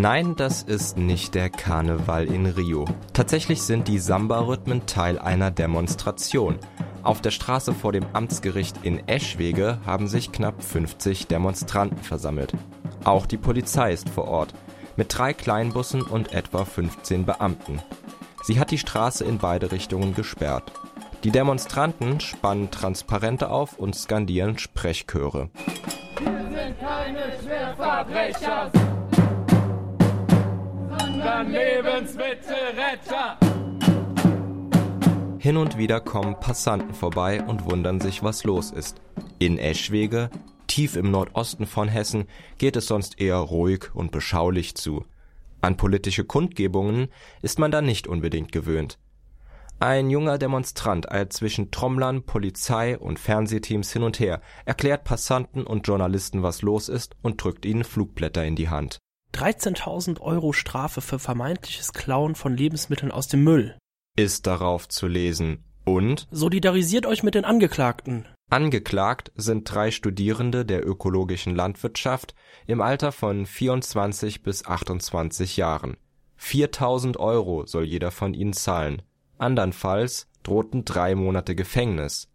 Nein, das ist nicht der Karneval in Rio. Tatsächlich sind die Samba-Rhythmen Teil einer Demonstration. Auf der Straße vor dem Amtsgericht in Eschwege haben sich knapp 50 Demonstranten versammelt. Auch die Polizei ist vor Ort, mit drei Kleinbussen und etwa 15 Beamten. Sie hat die Straße in beide Richtungen gesperrt. Die Demonstranten spannen Transparente auf und skandieren Sprechchöre. Wir sind keine Schwerverbrecher, sondern Lebensmittelretter. Hin und wieder kommen Passanten vorbei und wundern sich, was los ist. In Eschwege, tief im Nordosten von Hessen, geht es sonst eher ruhig und beschaulich zu. An politische Kundgebungen ist man da nicht unbedingt gewöhnt. Ein junger Demonstrant eilt zwischen Trommlern, Polizei und Fernsehteams hin und her, erklärt Passanten und Journalisten, was los ist und drückt ihnen Flugblätter in die Hand. 13.000 Euro Strafe für vermeintliches Klauen von Lebensmitteln aus dem Müll. Ist darauf zu lesen. Und Solidarisiert euch mit den Angeklagten. angeklagt sind drei Studierende der ökologischen Landwirtschaft im Alter von 24 bis 28 Jahren. 4000 Euro soll jeder von ihnen zahlen. Andernfalls drohten drei Monate Gefängnis.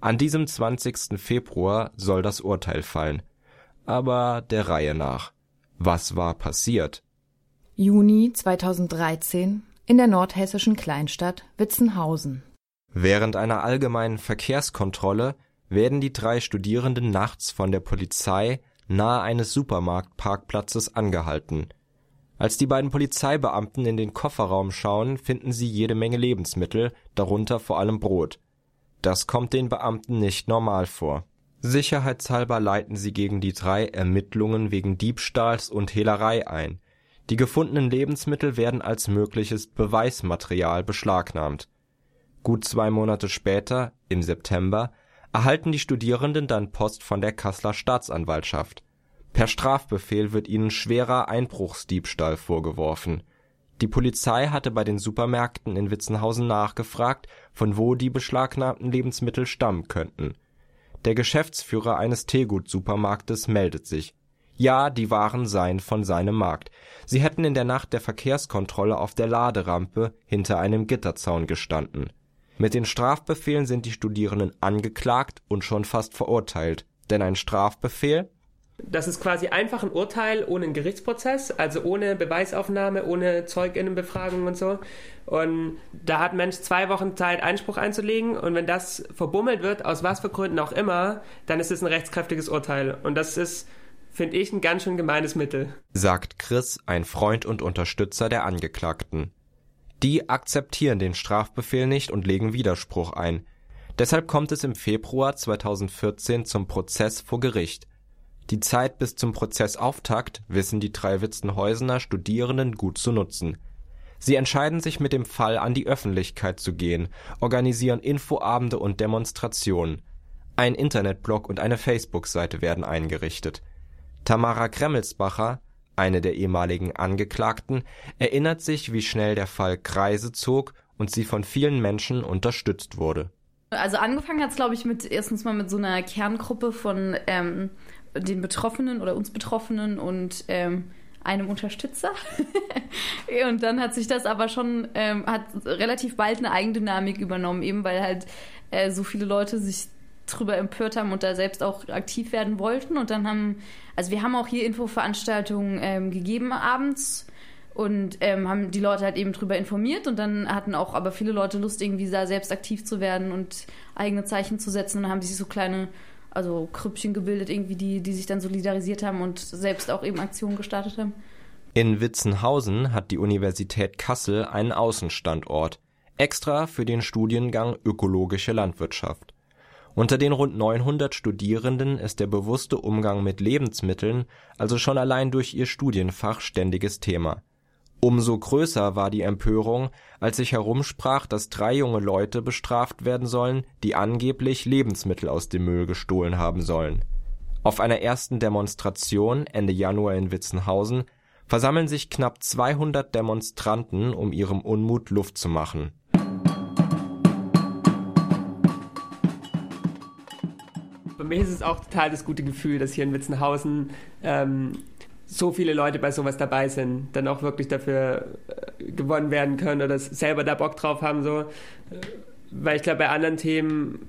An diesem 20. Februar soll das Urteil fallen. Aber der Reihe nach. Was war passiert? Juni 2013 in der nordhessischen Kleinstadt Witzenhausen. Während einer allgemeinen Verkehrskontrolle werden die drei Studierenden nachts von der Polizei nahe eines Supermarktparkplatzes angehalten. Als die beiden Polizeibeamten in den Kofferraum schauen, finden sie jede Menge Lebensmittel, darunter vor allem Brot. Das kommt den Beamten nicht normal vor. Sicherheitshalber leiten sie gegen die drei Ermittlungen wegen Diebstahls und Hehlerei ein. Die gefundenen Lebensmittel werden als mögliches Beweismaterial beschlagnahmt. Gut zwei Monate später, im September, erhalten die Studierenden dann Post von der Kasseler Staatsanwaltschaft. Per Strafbefehl wird ihnen schwerer Einbruchsdiebstahl vorgeworfen. Die Polizei hatte bei den Supermärkten in Witzenhausen nachgefragt, von wo die beschlagnahmten Lebensmittel stammen könnten. Der Geschäftsführer eines Teegut-Supermarktes meldet sich. Ja, die Waren seien von seinem Markt. Sie hätten in der Nacht der Verkehrskontrolle auf der Laderampe hinter einem Gitterzaun gestanden. Mit den Strafbefehlen sind die Studierenden angeklagt und schon fast verurteilt. Denn ein Strafbefehl Das ist quasi einfach ein Urteil ohne einen Gerichtsprozess, also ohne Beweisaufnahme, ohne Zeuginnenbefragung und so. Und da hat Mensch zwei Wochen Zeit, Einspruch einzulegen. Und wenn das verbummelt wird, aus was für Gründen auch immer, dann ist es ein rechtskräftiges Urteil. Und das ist, finde ich, ein ganz schön gemeines Mittel. sagt Chris, ein Freund und Unterstützer der Angeklagten. Die akzeptieren den Strafbefehl nicht und legen Widerspruch ein. Deshalb kommt es im Februar 2014 zum Prozess vor Gericht. Die Zeit bis zum Prozessauftakt wissen die drei Witzenhäusener Studierenden gut zu nutzen. Sie entscheiden sich mit dem Fall an die Öffentlichkeit zu gehen, organisieren Infoabende und Demonstrationen. Ein Internetblog und eine Facebook-Seite werden eingerichtet. Tamara Kremmelsbacher, eine der ehemaligen Angeklagten, erinnert sich, wie schnell der Fall Kreise zog und sie von vielen Menschen unterstützt wurde. Also angefangen hat es, glaube ich, mit erstens mal mit so einer Kerngruppe von ähm, den Betroffenen oder uns Betroffenen und ähm, einem Unterstützer. und dann hat sich das aber schon, ähm, hat relativ bald eine Eigendynamik übernommen, eben weil halt äh, so viele Leute sich drüber empört haben und da selbst auch aktiv werden wollten. Und dann haben, also wir haben auch hier Infoveranstaltungen ähm, gegeben abends und ähm, haben die Leute halt eben drüber informiert und dann hatten auch aber viele Leute Lust, irgendwie da selbst aktiv zu werden und eigene Zeichen zu setzen und dann haben sich so kleine, also Krüppchen gebildet, irgendwie, die, die sich dann solidarisiert haben und selbst auch eben Aktionen gestartet haben. In Witzenhausen hat die Universität Kassel einen Außenstandort, extra für den Studiengang Ökologische Landwirtschaft. Unter den rund 900 Studierenden ist der bewusste Umgang mit Lebensmitteln also schon allein durch ihr Studienfach ständiges Thema. Umso größer war die Empörung, als sich herumsprach, dass drei junge Leute bestraft werden sollen, die angeblich Lebensmittel aus dem Müll gestohlen haben sollen. Auf einer ersten Demonstration Ende Januar in Witzenhausen versammeln sich knapp 200 Demonstranten, um ihrem Unmut Luft zu machen. Bei mir ist es auch total das gute Gefühl, dass hier in Witzenhausen ähm, so viele Leute bei sowas dabei sind, dann auch wirklich dafür äh, gewonnen werden können oder selber da Bock drauf haben, so. Weil ich glaube, bei anderen Themen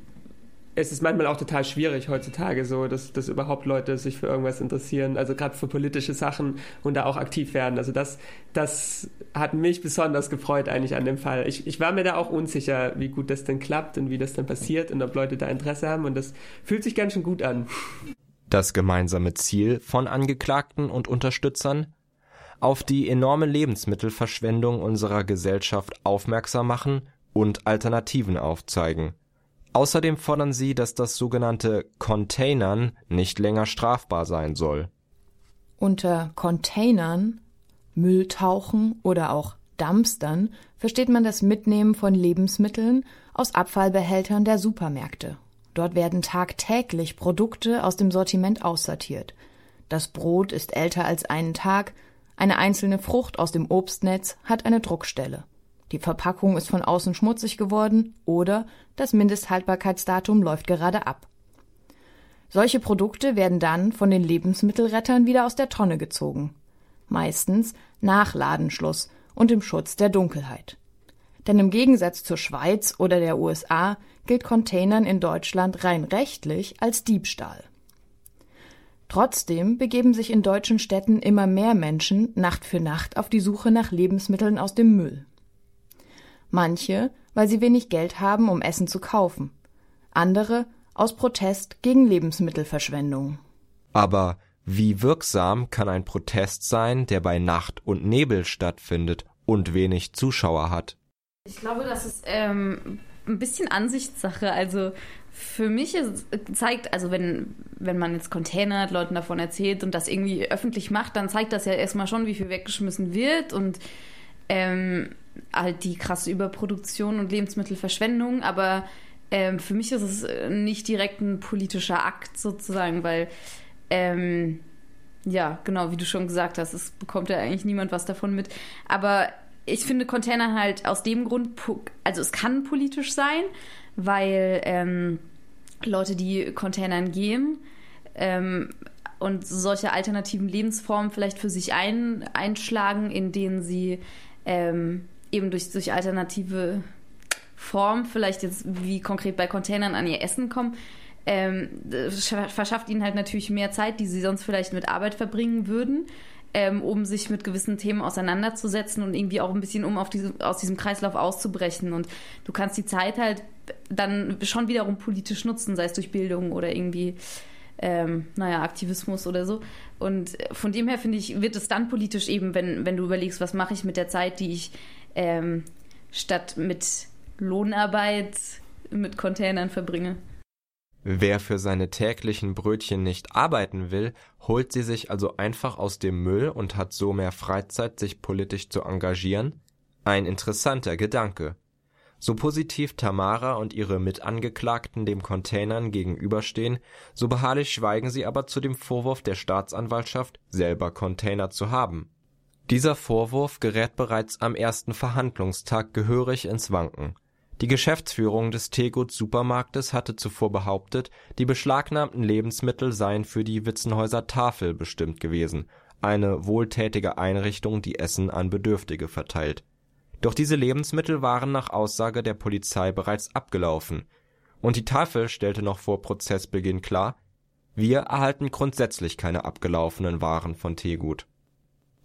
ist es manchmal auch total schwierig heutzutage so, dass, dass überhaupt Leute sich für irgendwas interessieren, also gerade für politische Sachen und da auch aktiv werden. Also das, das hat mich besonders gefreut eigentlich an dem Fall. Ich, ich war mir da auch unsicher, wie gut das denn klappt und wie das denn passiert und ob Leute da Interesse haben und das fühlt sich ganz schön gut an. Das gemeinsame Ziel von Angeklagten und Unterstützern? Auf die enorme Lebensmittelverschwendung unserer Gesellschaft aufmerksam machen und Alternativen aufzeigen. Außerdem fordern sie, dass das sogenannte Containern nicht länger strafbar sein soll. Unter Containern, Mülltauchen oder auch Dumpstern versteht man das Mitnehmen von Lebensmitteln aus Abfallbehältern der Supermärkte. Dort werden tagtäglich Produkte aus dem Sortiment aussortiert. Das Brot ist älter als einen Tag, eine einzelne Frucht aus dem Obstnetz hat eine Druckstelle. Die Verpackung ist von außen schmutzig geworden oder das Mindesthaltbarkeitsdatum läuft gerade ab. Solche Produkte werden dann von den Lebensmittelrettern wieder aus der Tonne gezogen. Meistens nach Ladenschluss und im Schutz der Dunkelheit. Denn im Gegensatz zur Schweiz oder der USA gilt Containern in Deutschland rein rechtlich als Diebstahl. Trotzdem begeben sich in deutschen Städten immer mehr Menschen Nacht für Nacht auf die Suche nach Lebensmitteln aus dem Müll. Manche, weil sie wenig Geld haben, um Essen zu kaufen. Andere aus Protest gegen Lebensmittelverschwendung. Aber wie wirksam kann ein Protest sein, der bei Nacht und Nebel stattfindet und wenig Zuschauer hat? Ich glaube, das ist ähm, ein bisschen Ansichtssache. Also für mich ist, zeigt, also wenn, wenn man jetzt Container Leuten davon erzählt und das irgendwie öffentlich macht, dann zeigt das ja erstmal schon, wie viel weggeschmissen wird und ähm, halt die krasse Überproduktion und Lebensmittelverschwendung, aber ähm, für mich ist es nicht direkt ein politischer Akt sozusagen, weil ähm, ja, genau, wie du schon gesagt hast, es bekommt ja eigentlich niemand was davon mit. Aber ich finde Container halt aus dem Grund, also es kann politisch sein, weil ähm, Leute, die Containern gehen ähm, und solche alternativen Lebensformen vielleicht für sich ein, einschlagen, in denen sie ähm, eben durch, durch alternative Form, vielleicht jetzt wie konkret bei Containern an ihr Essen kommen, ähm, verschafft ihnen halt natürlich mehr Zeit, die sie sonst vielleicht mit Arbeit verbringen würden, ähm, um sich mit gewissen Themen auseinanderzusetzen und irgendwie auch ein bisschen um auf diese, aus diesem Kreislauf auszubrechen. Und du kannst die Zeit halt dann schon wiederum politisch nutzen, sei es durch Bildung oder irgendwie ähm, naja, Aktivismus oder so. Und von dem her finde ich, wird es dann politisch eben, wenn, wenn du überlegst, was mache ich mit der Zeit, die ich ähm, statt mit Lohnarbeit mit Containern verbringe. Wer für seine täglichen Brötchen nicht arbeiten will, holt sie sich also einfach aus dem Müll und hat so mehr Freizeit, sich politisch zu engagieren? Ein interessanter Gedanke. So positiv Tamara und ihre Mitangeklagten dem Containern gegenüberstehen, so beharrlich schweigen sie aber zu dem Vorwurf der Staatsanwaltschaft, selber Container zu haben. Dieser Vorwurf gerät bereits am ersten Verhandlungstag gehörig ins Wanken. Die Geschäftsführung des Tegut Supermarktes hatte zuvor behauptet, die beschlagnahmten Lebensmittel seien für die Witzenhäuser Tafel bestimmt gewesen, eine wohltätige Einrichtung, die Essen an Bedürftige verteilt. Doch diese Lebensmittel waren nach Aussage der Polizei bereits abgelaufen, und die Tafel stellte noch vor Prozessbeginn klar: Wir erhalten grundsätzlich keine abgelaufenen Waren von Tegut.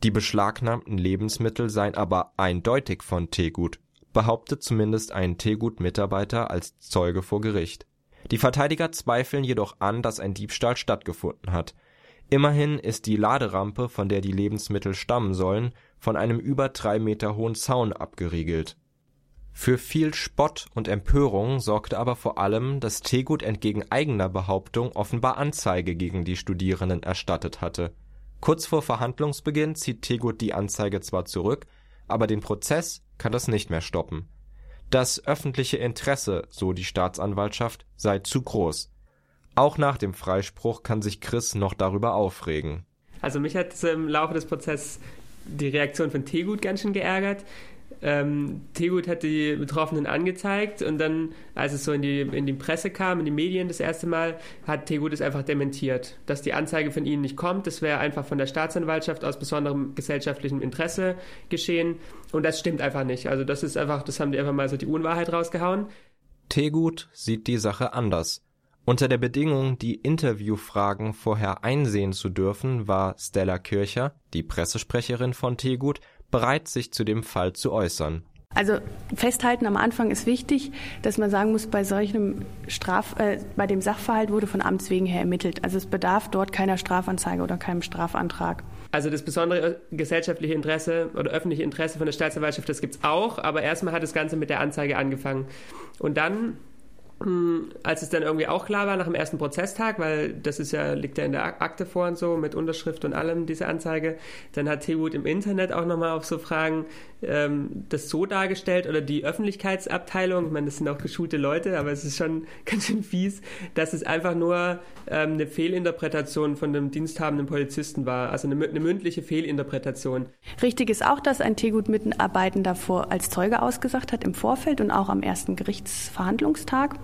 Die beschlagnahmten Lebensmittel seien aber eindeutig von Tegut, behauptet zumindest ein Tegut-Mitarbeiter als Zeuge vor Gericht. Die Verteidiger zweifeln jedoch an, dass ein Diebstahl stattgefunden hat Immerhin ist die Laderampe, von der die Lebensmittel stammen sollen, von einem über drei Meter hohen Zaun abgeriegelt. Für viel Spott und Empörung sorgte aber vor allem, dass Tegut entgegen eigener Behauptung offenbar Anzeige gegen die Studierenden erstattet hatte. Kurz vor Verhandlungsbeginn zieht Tegut die Anzeige zwar zurück, aber den Prozess kann das nicht mehr stoppen. Das öffentliche Interesse, so die Staatsanwaltschaft, sei zu groß auch nach dem Freispruch kann sich Chris noch darüber aufregen. Also mich hat im Laufe des Prozesses die Reaktion von Tegut ganz schön geärgert, ähm, Tegut hat die Betroffenen angezeigt und dann, als es so in die, in die Presse kam, in die Medien das erste Mal, hat Tegut es einfach dementiert, dass die Anzeige von ihnen nicht kommt. Das wäre einfach von der Staatsanwaltschaft aus besonderem gesellschaftlichem Interesse geschehen und das stimmt einfach nicht. Also das ist einfach, das haben die einfach mal so die Unwahrheit rausgehauen. Tegut sieht die Sache anders. Unter der Bedingung, die Interviewfragen vorher einsehen zu dürfen, war Stella Kircher, die Pressesprecherin von Tegut, bereit, sich zu dem Fall zu äußern. Also festhalten am Anfang ist wichtig, dass man sagen muss, bei solchem Straf, äh, bei dem Sachverhalt wurde von Amts wegen her ermittelt. Also es bedarf dort keiner Strafanzeige oder keinem Strafantrag. Also das besondere gesellschaftliche Interesse oder öffentliche Interesse von der Staatsanwaltschaft, das gibt es auch, aber erstmal hat das Ganze mit der Anzeige angefangen. Und dann als es dann irgendwie auch klar war nach dem ersten Prozesstag, weil das ist ja, liegt ja in der Akte vor und so, mit Unterschrift und allem, diese Anzeige, dann hat Tegut im Internet auch nochmal auf so Fragen ähm, das so dargestellt oder die Öffentlichkeitsabteilung, ich meine, das sind auch geschulte Leute, aber es ist schon ganz schön fies, dass es einfach nur ähm, eine Fehlinterpretation von dem diensthabenden Polizisten war, also eine, eine mündliche Fehlinterpretation. Richtig ist auch, dass ein Tegut-Mitarbeitender vor als Zeuge ausgesagt hat im Vorfeld und auch am ersten Gerichtsverhandlungstag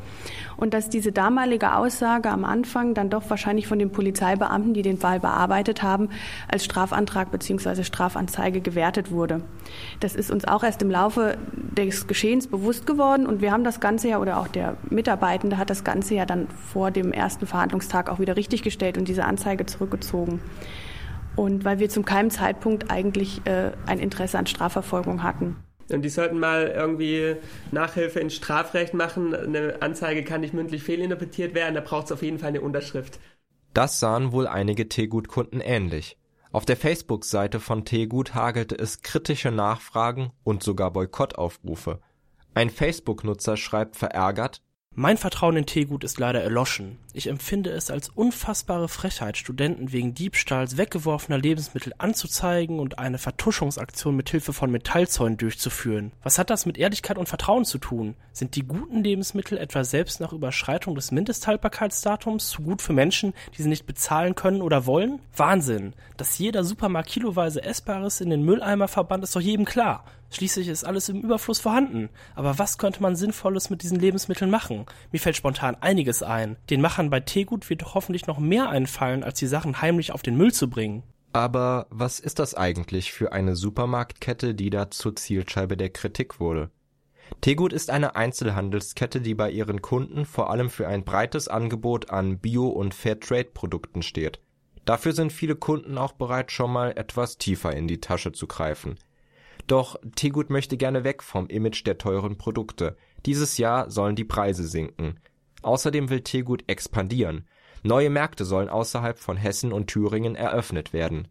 und dass diese damalige Aussage am Anfang dann doch wahrscheinlich von den Polizeibeamten, die den Fall bearbeitet haben, als Strafantrag bzw. Strafanzeige gewertet wurde. Das ist uns auch erst im Laufe des Geschehens bewusst geworden und wir haben das Ganze ja oder auch der Mitarbeitende hat das Ganze ja dann vor dem ersten Verhandlungstag auch wieder richtiggestellt und diese Anzeige zurückgezogen. Und weil wir zum keinem Zeitpunkt eigentlich äh, ein Interesse an Strafverfolgung hatten. Und die sollten mal irgendwie Nachhilfe in Strafrecht machen. Eine Anzeige kann nicht mündlich fehlinterpretiert werden, da braucht es auf jeden Fall eine Unterschrift. Das sahen wohl einige Tegut-Kunden ähnlich. Auf der Facebook-Seite von Tegut hagelte es kritische Nachfragen und sogar Boykottaufrufe. Ein Facebook-Nutzer schreibt verärgert, mein Vertrauen in Tegut ist leider erloschen. Ich empfinde es als unfassbare Frechheit, Studenten wegen Diebstahls weggeworfener Lebensmittel anzuzeigen und eine Vertuschungsaktion mit Hilfe von Metallzäunen durchzuführen. Was hat das mit Ehrlichkeit und Vertrauen zu tun? Sind die guten Lebensmittel etwa selbst nach Überschreitung des Mindesthaltbarkeitsdatums zu gut für Menschen, die sie nicht bezahlen können oder wollen? Wahnsinn! Dass jeder Supermarkt kiloweise Essbares in den Mülleimer verbannt, ist doch jedem klar. Schließlich ist alles im Überfluss vorhanden. Aber was könnte man Sinnvolles mit diesen Lebensmitteln machen? Mir fällt spontan einiges ein. Den Machern bei Teegut wird hoffentlich noch mehr einfallen, als die Sachen heimlich auf den Müll zu bringen. Aber was ist das eigentlich für eine Supermarktkette, die da zur Zielscheibe der Kritik wurde? Tegut ist eine Einzelhandelskette, die bei ihren Kunden vor allem für ein breites Angebot an Bio- und Fairtrade-Produkten steht. Dafür sind viele Kunden auch bereit, schon mal etwas tiefer in die Tasche zu greifen. Doch Tegut möchte gerne weg vom Image der teuren Produkte. Dieses Jahr sollen die Preise sinken. Außerdem will Tegut expandieren. Neue Märkte sollen außerhalb von Hessen und Thüringen eröffnet werden.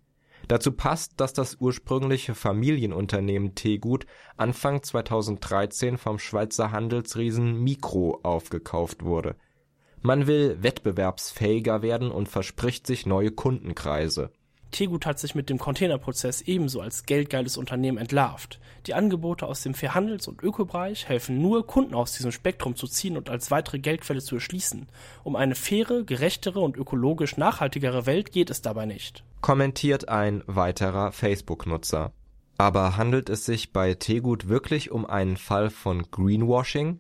Dazu passt, dass das ursprüngliche Familienunternehmen Tegut Anfang 2013 vom Schweizer Handelsriesen Mikro aufgekauft wurde. Man will wettbewerbsfähiger werden und verspricht sich neue Kundenkreise Tegut hat sich mit dem Containerprozess ebenso als geldgeiles Unternehmen entlarvt. Die Angebote aus dem Fairhandels- und Ökobereich helfen nur, Kunden aus diesem Spektrum zu ziehen und als weitere Geldquelle zu erschließen. Um eine faire, gerechtere und ökologisch nachhaltigere Welt geht es dabei nicht. Kommentiert ein weiterer Facebook-Nutzer. Aber handelt es sich bei Tegut wirklich um einen Fall von Greenwashing?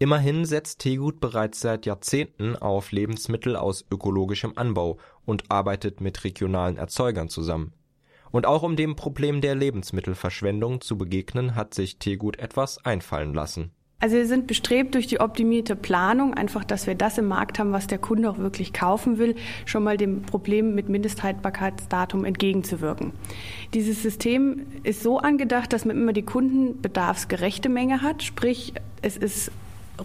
Immerhin setzt Tegut bereits seit Jahrzehnten auf Lebensmittel aus ökologischem Anbau und arbeitet mit regionalen Erzeugern zusammen. Und auch um dem Problem der Lebensmittelverschwendung zu begegnen, hat sich Tegut etwas einfallen lassen. Also wir sind bestrebt durch die optimierte Planung, einfach, dass wir das im Markt haben, was der Kunde auch wirklich kaufen will, schon mal dem Problem mit Mindesthaltbarkeitsdatum entgegenzuwirken. Dieses System ist so angedacht, dass man immer die kundenbedarfsgerechte Menge hat, sprich es ist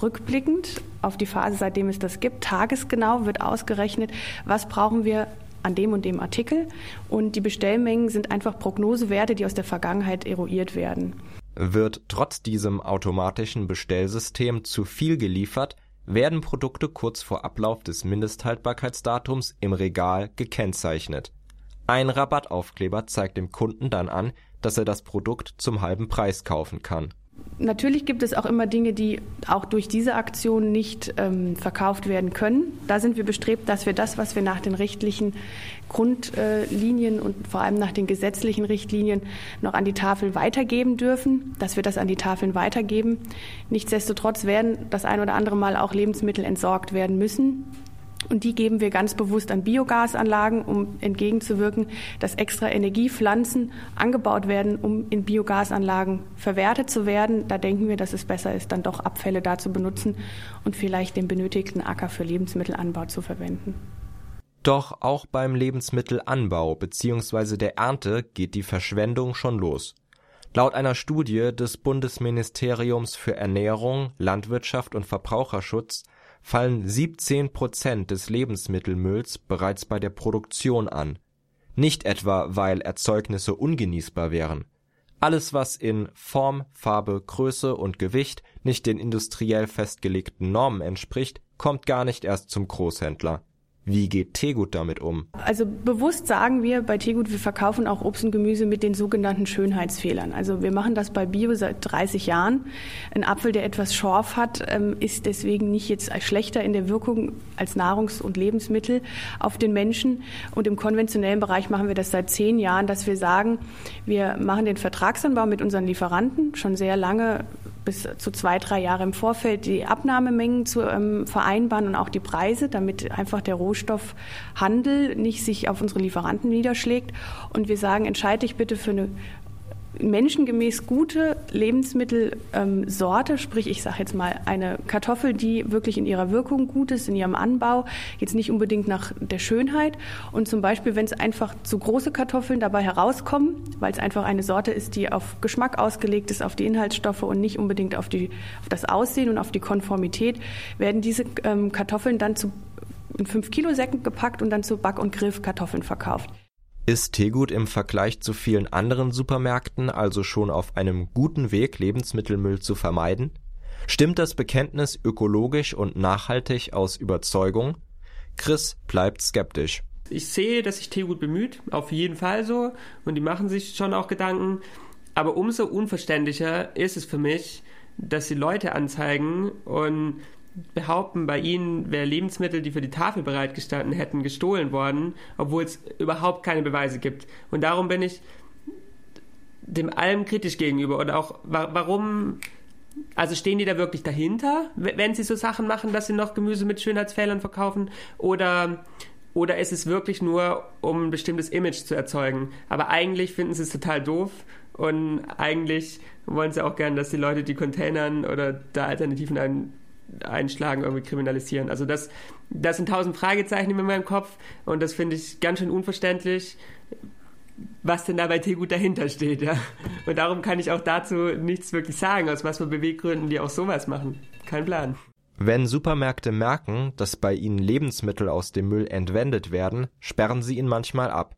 rückblickend auf die Phase, seitdem es das gibt, tagesgenau wird ausgerechnet, was brauchen wir an dem und dem Artikel. Und die Bestellmengen sind einfach Prognosewerte, die aus der Vergangenheit eruiert werden. Wird trotz diesem automatischen Bestellsystem zu viel geliefert, werden Produkte kurz vor Ablauf des Mindesthaltbarkeitsdatums im Regal gekennzeichnet. Ein Rabattaufkleber zeigt dem Kunden dann an, dass er das Produkt zum halben Preis kaufen kann Natürlich gibt es auch immer Dinge, die auch durch diese Aktion nicht ähm, verkauft werden können. Da sind wir bestrebt, dass wir das, was wir nach den rechtlichen Grundlinien und vor allem nach den gesetzlichen Richtlinien noch an die Tafel weitergeben dürfen, dass wir das an die Tafeln weitergeben. Nichtsdestotrotz werden das ein oder andere Mal auch Lebensmittel entsorgt werden müssen. Und die geben wir ganz bewusst an Biogasanlagen, um entgegenzuwirken, dass extra Energiepflanzen angebaut werden, um in Biogasanlagen verwertet zu werden. Da denken wir, dass es besser ist, dann doch Abfälle da zu benutzen und vielleicht den benötigten Acker für Lebensmittelanbau zu verwenden. Doch auch beim Lebensmittelanbau bzw. der Ernte geht die Verschwendung schon los. Laut einer Studie des Bundesministeriums für Ernährung, Landwirtschaft und Verbraucherschutz fallen 17 Prozent des Lebensmittelmülls bereits bei der Produktion an, nicht etwa weil Erzeugnisse ungenießbar wären. Alles, was in Form, Farbe, Größe und Gewicht nicht den industriell festgelegten Normen entspricht, kommt gar nicht erst zum Großhändler wie geht Tegut damit um? Also bewusst sagen wir bei Tegut, wir verkaufen auch Obst und Gemüse mit den sogenannten Schönheitsfehlern. Also wir machen das bei Bio seit 30 Jahren. Ein Apfel, der etwas Schorf hat, ähm, ist deswegen nicht jetzt schlechter in der Wirkung als Nahrungs- und Lebensmittel auf den Menschen. Und im konventionellen Bereich machen wir das seit zehn Jahren, dass wir sagen, wir machen den Vertragsanbau mit unseren Lieferanten schon sehr lange bis zu zwei, drei Jahre im Vorfeld die Abnahmemengen zu ähm, vereinbaren und auch die Preise, damit einfach der Rohstoffhandel nicht sich auf unsere Lieferanten niederschlägt. Und wir sagen, entscheide dich bitte für eine menschengemäß gute Lebensmittelsorte, sprich ich sage jetzt mal eine Kartoffel, die wirklich in ihrer Wirkung gut ist, in ihrem Anbau, jetzt nicht unbedingt nach der Schönheit. Und zum Beispiel, wenn es einfach zu große Kartoffeln dabei herauskommen, weil es einfach eine Sorte ist, die auf Geschmack ausgelegt ist, auf die Inhaltsstoffe und nicht unbedingt auf, die, auf das Aussehen und auf die Konformität, werden diese ähm, Kartoffeln dann zu in 5 Kilo Säcken gepackt und dann zu Back- und Griffkartoffeln verkauft. Ist Tegut im Vergleich zu vielen anderen Supermärkten also schon auf einem guten Weg, Lebensmittelmüll zu vermeiden? Stimmt das Bekenntnis ökologisch und nachhaltig aus Überzeugung? Chris bleibt skeptisch. Ich sehe, dass sich Tegut bemüht, auf jeden Fall so, und die machen sich schon auch Gedanken. Aber umso unverständlicher ist es für mich, dass sie Leute anzeigen und behaupten, bei ihnen wäre Lebensmittel, die für die Tafel bereitgestanden hätten, gestohlen worden, obwohl es überhaupt keine Beweise gibt. Und darum bin ich dem allem kritisch gegenüber. Und auch, warum, also stehen die da wirklich dahinter, wenn sie so Sachen machen, dass sie noch Gemüse mit Schönheitsfehlern verkaufen? Oder, oder ist es wirklich nur, um ein bestimmtes Image zu erzeugen? Aber eigentlich finden sie es total doof und eigentlich wollen sie auch gern, dass die Leute die Containern oder da Alternativen ein einschlagen, irgendwie kriminalisieren. Also das, das sind tausend Fragezeichen in meinem Kopf und das finde ich ganz schön unverständlich, was denn da bei Teegut dahinter steht. Ja? Und darum kann ich auch dazu nichts wirklich sagen, aus was für Beweggründen die auch sowas machen. Kein Plan. Wenn Supermärkte merken, dass bei ihnen Lebensmittel aus dem Müll entwendet werden, sperren sie ihn manchmal ab.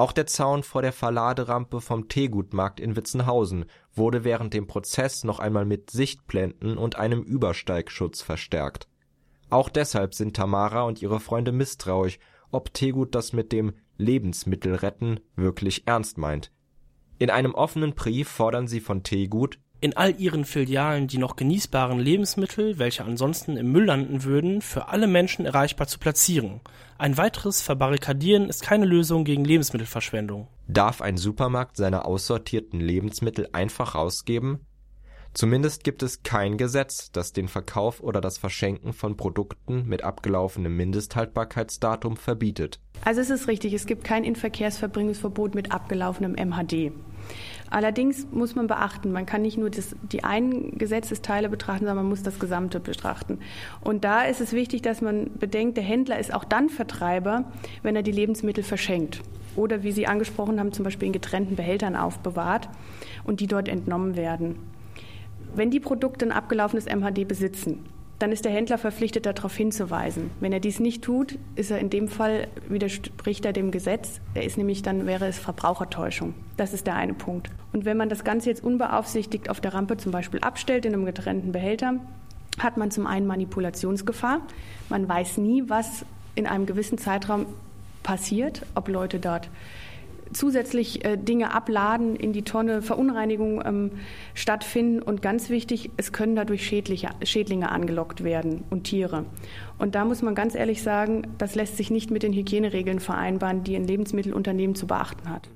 Auch der Zaun vor der Verladerampe vom Teegutmarkt in Witzenhausen wurde während dem Prozess noch einmal mit Sichtblenden und einem Übersteigschutz verstärkt. Auch deshalb sind Tamara und ihre Freunde misstrauisch, ob Tegut das mit dem Lebensmittel retten wirklich ernst meint. In einem offenen Brief fordern sie von Tegut in all ihren Filialen die noch genießbaren Lebensmittel, welche ansonsten im Müll landen würden, für alle Menschen erreichbar zu platzieren. Ein weiteres Verbarrikadieren ist keine Lösung gegen Lebensmittelverschwendung. Darf ein Supermarkt seine aussortierten Lebensmittel einfach rausgeben? Zumindest gibt es kein Gesetz, das den Verkauf oder das Verschenken von Produkten mit abgelaufenem Mindesthaltbarkeitsdatum verbietet. Also es ist richtig, es gibt kein Inverkehrsverbringungsverbot mit abgelaufenem MHD. Allerdings muss man beachten, man kann nicht nur das, die einen Gesetzesteile betrachten, sondern man muss das Gesamte betrachten. Und da ist es wichtig, dass man bedenkt, der Händler ist auch dann Vertreiber, wenn er die Lebensmittel verschenkt. Oder wie Sie angesprochen haben, zum Beispiel in getrennten Behältern aufbewahrt und die dort entnommen werden. Wenn die Produkte ein abgelaufenes MHD besitzen, dann ist der Händler verpflichtet, darauf hinzuweisen. Wenn er dies nicht tut, ist er in dem Fall widerspricht er dem Gesetz. Er ist nämlich dann wäre es Verbrauchertäuschung. Das ist der eine Punkt. Und wenn man das Ganze jetzt unbeaufsichtigt auf der Rampe zum Beispiel abstellt in einem getrennten Behälter, hat man zum einen Manipulationsgefahr. Man weiß nie, was in einem gewissen Zeitraum passiert, ob Leute dort zusätzlich äh, Dinge abladen in die Tonne, Verunreinigungen ähm, stattfinden und ganz wichtig, es können dadurch Schädliche, Schädlinge angelockt werden und Tiere. Und da muss man ganz ehrlich sagen, das lässt sich nicht mit den Hygieneregeln vereinbaren, die ein Lebensmittelunternehmen zu beachten hat.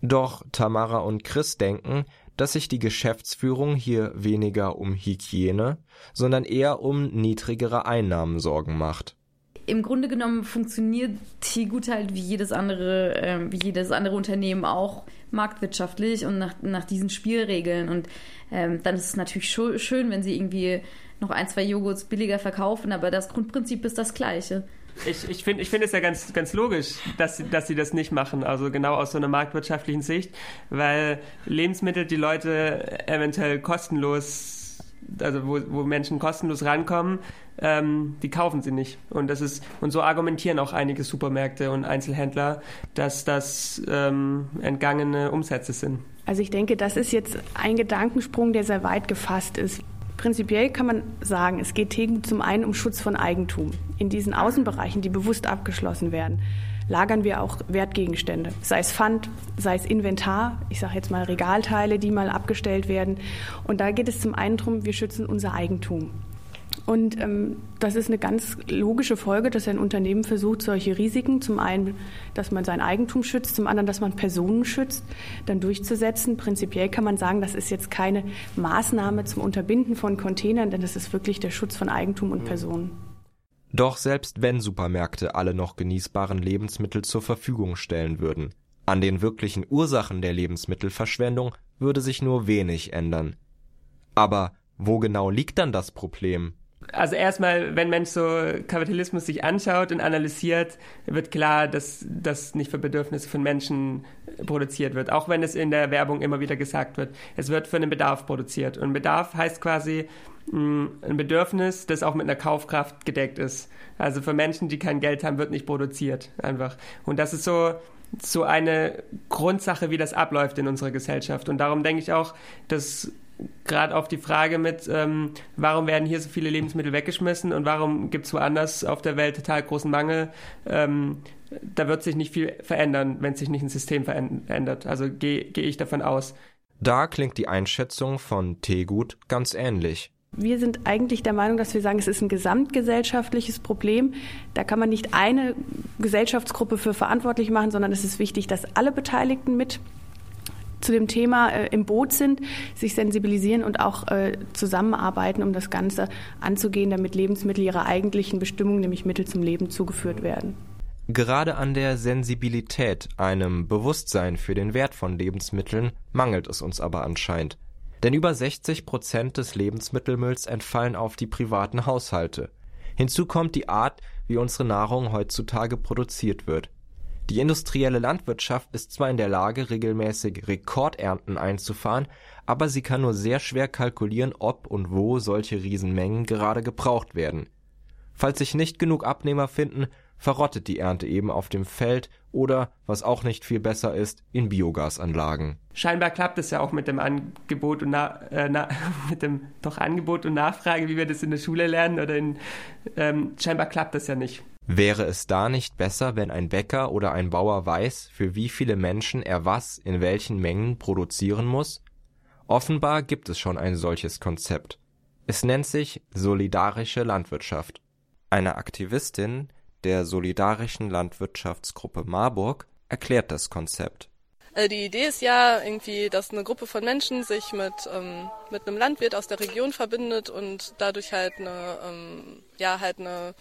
Doch Tamara und Chris denken, dass sich die Geschäftsführung hier weniger um Hygiene, sondern eher um niedrigere Einnahmen Sorgen macht im Grunde genommen funktioniert Tegut halt wie jedes andere, äh, wie jedes andere Unternehmen auch marktwirtschaftlich und nach, nach diesen Spielregeln. Und ähm, dann ist es natürlich schön, wenn sie irgendwie noch ein, zwei Joghurts billiger verkaufen, aber das Grundprinzip ist das gleiche. Ich, ich finde ich find es ja ganz, ganz logisch, dass dass sie das nicht machen, also genau aus so einer marktwirtschaftlichen Sicht, weil Lebensmittel die Leute eventuell kostenlos also wo, wo Menschen kostenlos rankommen, ähm, die kaufen sie nicht. Und das ist, und so argumentieren auch einige Supermärkte und Einzelhändler, dass das ähm, entgangene Umsätze sind. Also ich denke, das ist jetzt ein Gedankensprung, der sehr weit gefasst ist. Prinzipiell kann man sagen, es geht zum einen um Schutz von Eigentum. In diesen Außenbereichen, die bewusst abgeschlossen werden, lagern wir auch Wertgegenstände, sei es Pfand, sei es Inventar, ich sage jetzt mal Regalteile, die mal abgestellt werden. Und da geht es zum einen darum, wir schützen unser Eigentum. Und ähm, das ist eine ganz logische Folge, dass ein Unternehmen versucht, solche Risiken, zum einen, dass man sein Eigentum schützt, zum anderen, dass man Personen schützt, dann durchzusetzen. Prinzipiell kann man sagen, das ist jetzt keine Maßnahme zum Unterbinden von Containern, denn das ist wirklich der Schutz von Eigentum und Personen. Doch selbst wenn Supermärkte alle noch genießbaren Lebensmittel zur Verfügung stellen würden, an den wirklichen Ursachen der Lebensmittelverschwendung würde sich nur wenig ändern. Aber wo genau liegt dann das Problem? Also erstmal, wenn Mensch so Kapitalismus sich anschaut und analysiert, wird klar, dass das nicht für Bedürfnisse von Menschen produziert wird, auch wenn es in der Werbung immer wieder gesagt wird. Es wird für einen Bedarf produziert. Und Bedarf heißt quasi ein Bedürfnis, das auch mit einer Kaufkraft gedeckt ist. Also für Menschen, die kein Geld haben, wird nicht produziert einfach. Und das ist so so eine Grundsache, wie das abläuft in unserer Gesellschaft. Und darum denke ich auch, dass gerade auf die Frage mit, ähm, warum werden hier so viele Lebensmittel weggeschmissen und warum gibt es woanders auf der Welt total großen Mangel, ähm, da wird sich nicht viel verändern, wenn sich nicht ein System verändert. Also gehe geh ich davon aus. Da klingt die Einschätzung von Tegut ganz ähnlich. Wir sind eigentlich der Meinung, dass wir sagen, es ist ein gesamtgesellschaftliches Problem. Da kann man nicht eine Gesellschaftsgruppe für verantwortlich machen, sondern es ist wichtig, dass alle Beteiligten mit zu dem Thema äh, im Boot sind, sich sensibilisieren und auch äh, zusammenarbeiten, um das Ganze anzugehen, damit Lebensmittel ihrer eigentlichen Bestimmung, nämlich Mittel zum Leben, zugeführt werden. Gerade an der Sensibilität, einem Bewusstsein für den Wert von Lebensmitteln, mangelt es uns aber anscheinend. Denn über 60 Prozent des Lebensmittelmülls entfallen auf die privaten Haushalte. Hinzu kommt die Art, wie unsere Nahrung heutzutage produziert wird. Die industrielle Landwirtschaft ist zwar in der Lage, regelmäßig Rekordernten einzufahren, aber sie kann nur sehr schwer kalkulieren, ob und wo solche Riesenmengen gerade gebraucht werden. Falls sich nicht genug Abnehmer finden, verrottet die Ernte eben auf dem Feld oder, was auch nicht viel besser ist, in Biogasanlagen. Scheinbar klappt es ja auch mit dem Angebot und na, äh, na, mit dem doch Angebot und Nachfrage, wie wir das in der Schule lernen oder in ähm, scheinbar klappt das ja nicht. Wäre es da nicht besser, wenn ein Bäcker oder ein Bauer weiß, für wie viele Menschen er was in welchen Mengen produzieren muss? Offenbar gibt es schon ein solches Konzept. Es nennt sich solidarische Landwirtschaft. Eine Aktivistin der Solidarischen Landwirtschaftsgruppe Marburg erklärt das Konzept. Also die Idee ist ja irgendwie, dass eine Gruppe von Menschen sich mit, ähm, mit einem Landwirt aus der Region verbindet und dadurch halt eine, ähm, ja, halt eine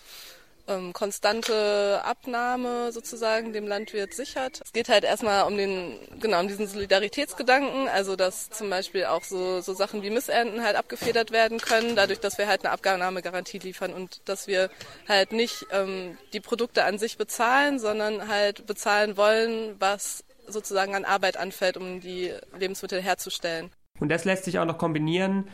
ähm, konstante Abnahme sozusagen dem Landwirt sichert. Es geht halt erstmal um den, genau, um diesen Solidaritätsgedanken, also dass zum Beispiel auch so, so Sachen wie Missernten halt abgefedert werden können, dadurch, dass wir halt eine Abnahmegarantie liefern und dass wir halt nicht ähm, die Produkte an sich bezahlen, sondern halt bezahlen wollen, was sozusagen an Arbeit anfällt, um die Lebensmittel herzustellen. Und das lässt sich auch noch kombinieren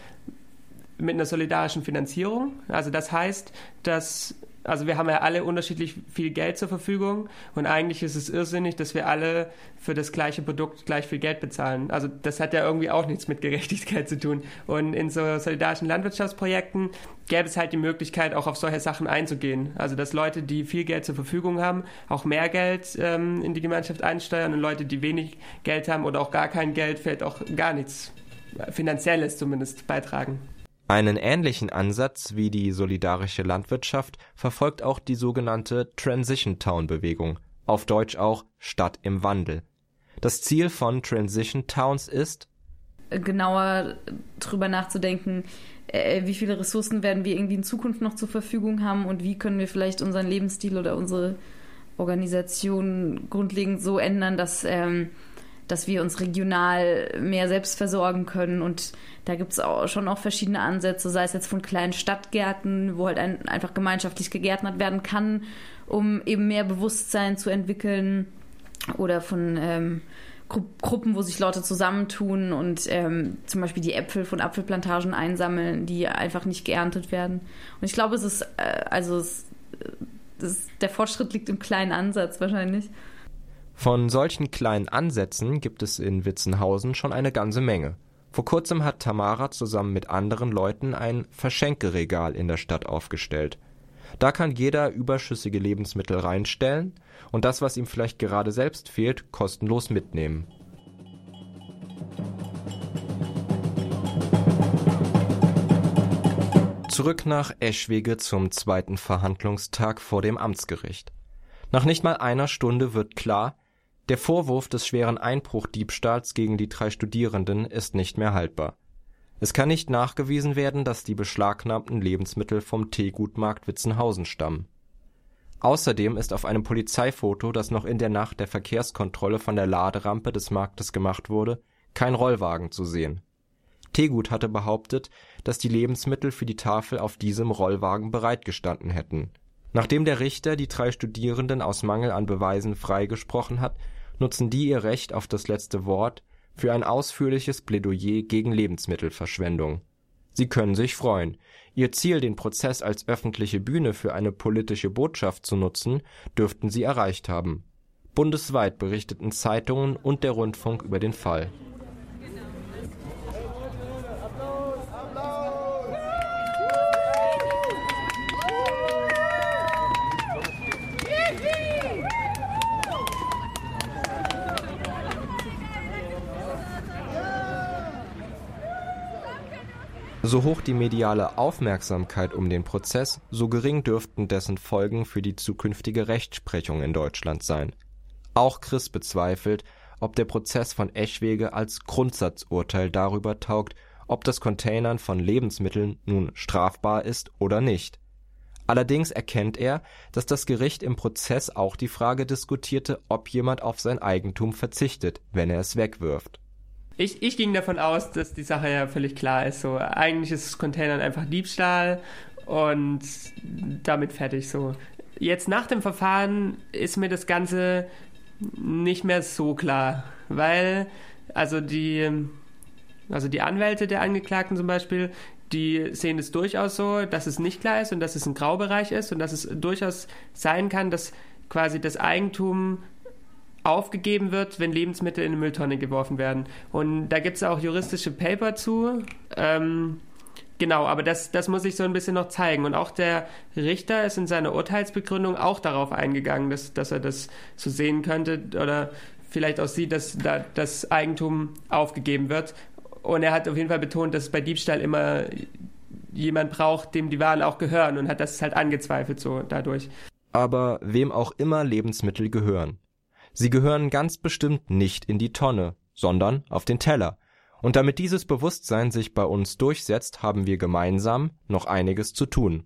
mit einer solidarischen Finanzierung. Also das heißt, dass also wir haben ja alle unterschiedlich viel Geld zur Verfügung und eigentlich ist es irrsinnig, dass wir alle für das gleiche Produkt gleich viel Geld bezahlen. Also das hat ja irgendwie auch nichts mit Gerechtigkeit zu tun. Und in so solidarischen Landwirtschaftsprojekten gäbe es halt die Möglichkeit, auch auf solche Sachen einzugehen. Also dass Leute, die viel Geld zur Verfügung haben, auch mehr Geld ähm, in die Gemeinschaft einsteuern und Leute, die wenig Geld haben oder auch gar kein Geld, vielleicht auch gar nichts, finanzielles zumindest, beitragen. Einen ähnlichen Ansatz wie die solidarische Landwirtschaft verfolgt auch die sogenannte Transition Town Bewegung, auf Deutsch auch Stadt im Wandel. Das Ziel von Transition Towns ist, genauer drüber nachzudenken, äh, wie viele Ressourcen werden wir irgendwie in Zukunft noch zur Verfügung haben und wie können wir vielleicht unseren Lebensstil oder unsere Organisation grundlegend so ändern, dass ähm, dass wir uns regional mehr selbst versorgen können. Und da gibt es auch schon auch verschiedene Ansätze, sei es jetzt von kleinen Stadtgärten, wo halt ein, einfach gemeinschaftlich gegärtnert werden kann, um eben mehr Bewusstsein zu entwickeln, oder von ähm, Gru Gruppen, wo sich Leute zusammentun und ähm, zum Beispiel die Äpfel von Apfelplantagen einsammeln, die einfach nicht geerntet werden. Und ich glaube, es ist, äh, also es, es, der Fortschritt liegt im kleinen Ansatz wahrscheinlich. Von solchen kleinen Ansätzen gibt es in Witzenhausen schon eine ganze Menge. Vor kurzem hat Tamara zusammen mit anderen Leuten ein Verschenkeregal in der Stadt aufgestellt. Da kann jeder überschüssige Lebensmittel reinstellen und das, was ihm vielleicht gerade selbst fehlt, kostenlos mitnehmen. Zurück nach Eschwege zum zweiten Verhandlungstag vor dem Amtsgericht. Nach nicht mal einer Stunde wird klar, der Vorwurf des schweren Einbruchdiebstahls gegen die drei Studierenden ist nicht mehr haltbar. Es kann nicht nachgewiesen werden, dass die beschlagnahmten Lebensmittel vom Teegutmarkt Witzenhausen stammen. Außerdem ist auf einem Polizeifoto, das noch in der Nacht der Verkehrskontrolle von der Laderampe des Marktes gemacht wurde, kein Rollwagen zu sehen. Tegut hatte behauptet, dass die Lebensmittel für die Tafel auf diesem Rollwagen bereitgestanden hätten. Nachdem der Richter die drei Studierenden aus Mangel an Beweisen freigesprochen hat nutzen die ihr Recht auf das letzte Wort für ein ausführliches Plädoyer gegen Lebensmittelverschwendung. Sie können sich freuen. Ihr Ziel, den Prozess als öffentliche Bühne für eine politische Botschaft zu nutzen, dürften sie erreicht haben. Bundesweit berichteten Zeitungen und der Rundfunk über den Fall So hoch die mediale Aufmerksamkeit um den Prozess, so gering dürften dessen Folgen für die zukünftige Rechtsprechung in Deutschland sein. Auch Chris bezweifelt, ob der Prozess von Eschwege als Grundsatzurteil darüber taugt, ob das Containern von Lebensmitteln nun strafbar ist oder nicht. Allerdings erkennt er, dass das Gericht im Prozess auch die Frage diskutierte, ob jemand auf sein Eigentum verzichtet, wenn er es wegwirft ich, ich ging davon aus, dass die Sache ja völlig klar ist. So, eigentlich ist Containern einfach Diebstahl und damit fertig so. Jetzt nach dem Verfahren ist mir das Ganze nicht mehr so klar, weil also die, also die Anwälte der Angeklagten zum Beispiel, die sehen es durchaus so, dass es nicht klar ist und dass es ein Graubereich ist und dass es durchaus sein kann, dass quasi das Eigentum aufgegeben wird, wenn Lebensmittel in eine Mülltonne geworfen werden. Und da gibt es auch juristische Paper zu. Ähm, genau, aber das, das muss ich so ein bisschen noch zeigen. Und auch der Richter ist in seiner Urteilsbegründung auch darauf eingegangen, dass, dass er das so sehen könnte oder vielleicht auch sieht, dass da das Eigentum aufgegeben wird. Und er hat auf jeden Fall betont, dass bei Diebstahl immer jemand braucht, dem die Waren auch gehören und hat das halt angezweifelt so dadurch. Aber wem auch immer Lebensmittel gehören. Sie gehören ganz bestimmt nicht in die Tonne, sondern auf den Teller. Und damit dieses Bewusstsein sich bei uns durchsetzt, haben wir gemeinsam noch einiges zu tun